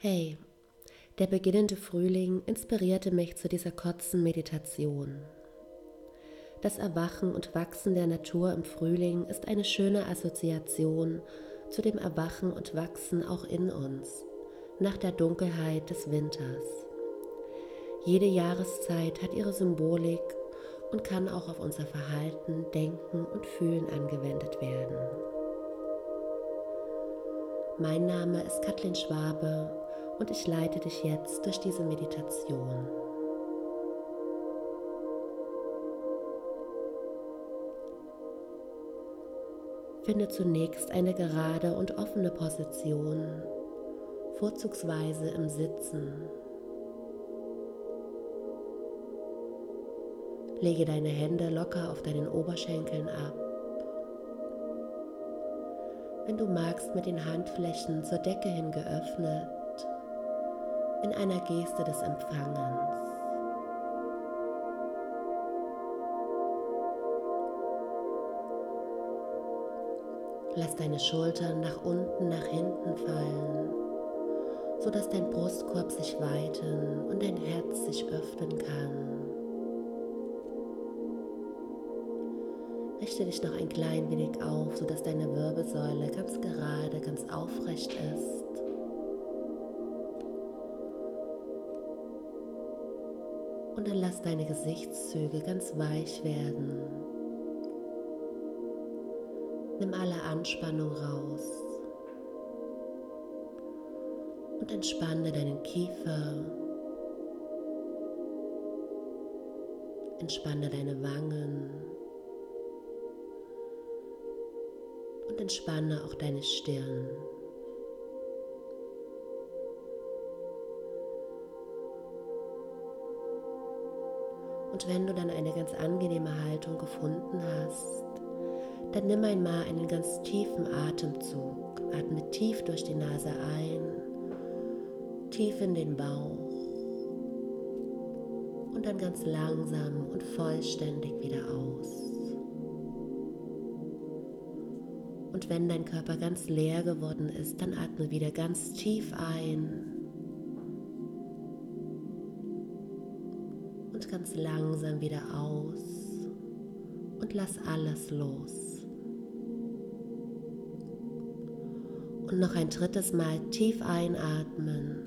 Hey, der beginnende Frühling inspirierte mich zu dieser kurzen Meditation. Das Erwachen und Wachsen der Natur im Frühling ist eine schöne Assoziation zu dem Erwachen und Wachsen auch in uns, nach der Dunkelheit des Winters. Jede Jahreszeit hat ihre Symbolik und kann auch auf unser Verhalten, Denken und Fühlen angewendet werden. Mein Name ist Kathleen Schwabe und ich leite dich jetzt durch diese Meditation. Finde zunächst eine gerade und offene Position, vorzugsweise im Sitzen. Lege deine Hände locker auf deinen Oberschenkeln ab. Wenn du magst, mit den Handflächen zur Decke hin geöffnet, in einer Geste des Empfangens. Lass deine Schultern nach unten, nach hinten fallen, sodass dein Brustkorb sich weiten und dein Herz sich öffnen kann. Richte dich noch ein klein wenig auf, sodass deine Wirbelsäule ganz gerade, ganz aufrecht ist. Und dann lass deine Gesichtszüge ganz weich werden. Nimm alle Anspannung raus. Und entspanne deinen Kiefer. Entspanne deine Wangen. Und entspanne auch deine Stirn. Und wenn du dann eine ganz angenehme Haltung gefunden hast, dann nimm einmal einen ganz tiefen Atemzug. Atme tief durch die Nase ein, tief in den Bauch und dann ganz langsam und vollständig wieder aus. Und wenn dein Körper ganz leer geworden ist, dann atme wieder ganz tief ein und ganz langsam wieder aus und lass alles los. Und noch ein drittes Mal tief einatmen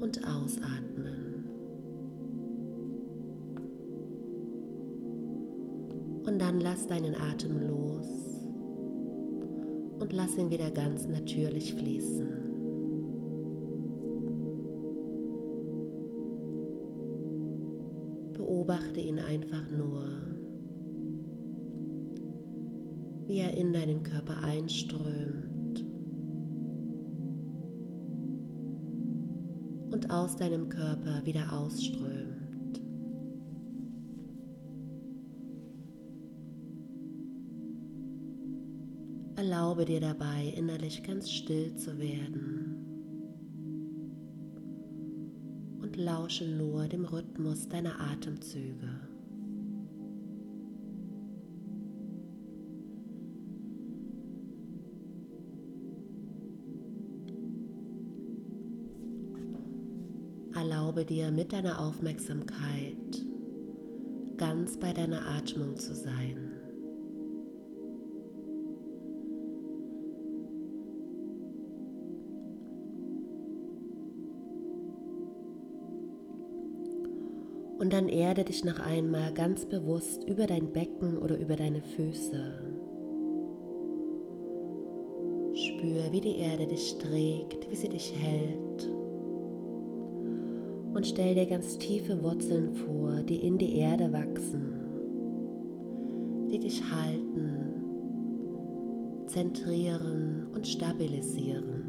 und ausatmen. Und dann lass deinen Atem los und lass ihn wieder ganz natürlich fließen. Beobachte ihn einfach nur, wie er in deinen Körper einströmt und aus deinem Körper wieder ausströmt. Erlaube dir dabei, innerlich ganz still zu werden. Lausche nur dem Rhythmus deiner Atemzüge. Erlaube dir mit deiner Aufmerksamkeit ganz bei deiner Atmung zu sein. Und dann erde dich noch einmal ganz bewusst über dein Becken oder über deine Füße. Spür, wie die Erde dich trägt, wie sie dich hält. Und stell dir ganz tiefe Wurzeln vor, die in die Erde wachsen, die dich halten, zentrieren und stabilisieren.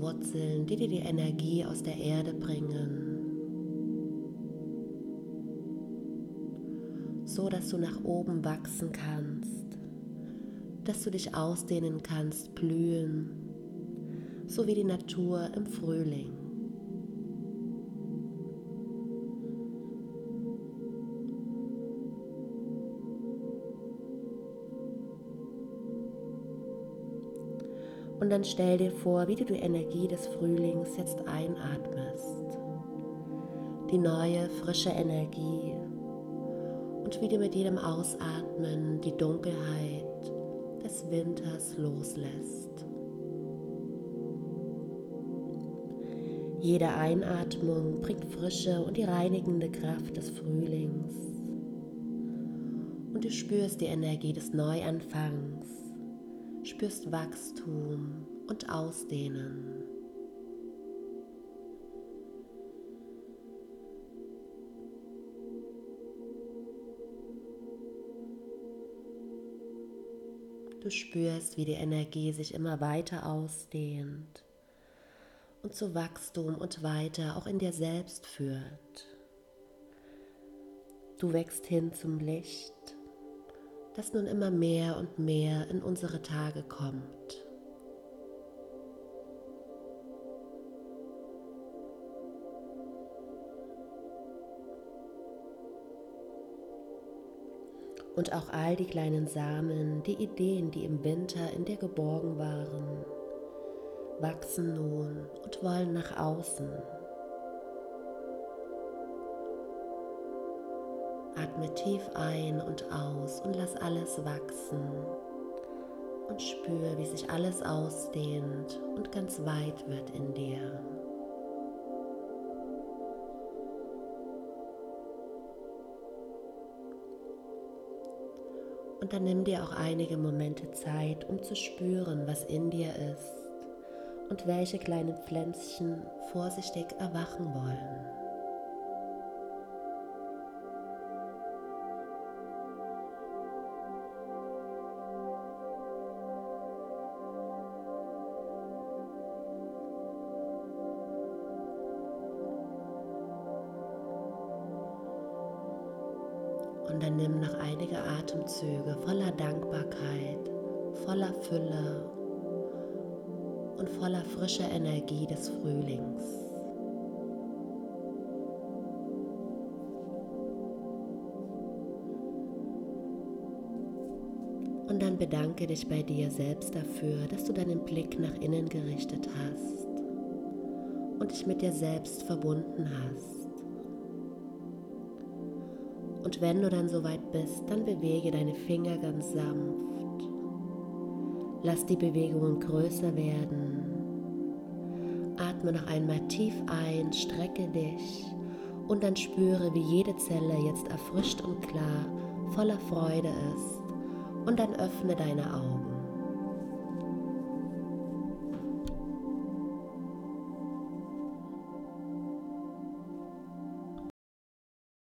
Wurzeln, die dir die Energie aus der Erde bringen, so dass du nach oben wachsen kannst, dass du dich ausdehnen kannst, blühen, so wie die Natur im Frühling. Und dann stell dir vor, wie du die Energie des Frühlings jetzt einatmest. Die neue, frische Energie. Und wie du mit jedem Ausatmen die Dunkelheit des Winters loslässt. Jede Einatmung bringt Frische und die reinigende Kraft des Frühlings. Und du spürst die Energie des Neuanfangs, spürst Wachstum und Ausdehnen. Du spürst, wie die Energie sich immer weiter ausdehnt und zu Wachstum und weiter auch in dir selbst führt. Du wächst hin zum Licht, das nun immer mehr und mehr in unsere Tage kommt. Und auch all die kleinen Samen, die Ideen, die im Winter in dir geborgen waren, wachsen nun und wollen nach außen. Atme tief ein und aus und lass alles wachsen und spüre, wie sich alles ausdehnt und ganz weit wird in dir. Und dann nimm dir auch einige Momente Zeit, um zu spüren, was in dir ist und welche kleinen Pflänzchen vorsichtig erwachen wollen. Und dann nimm noch einige Atemzüge voller Dankbarkeit, voller Fülle und voller frischer Energie des Frühlings. Und dann bedanke dich bei dir selbst dafür, dass du deinen Blick nach innen gerichtet hast und dich mit dir selbst verbunden hast. Und wenn du dann soweit bist, dann bewege deine Finger ganz sanft Lass die Bewegungen größer werden. Atme noch einmal tief ein, strecke dich und dann spüre, wie jede Zelle jetzt erfrischt und klar, voller Freude ist. Und dann öffne deine Augen.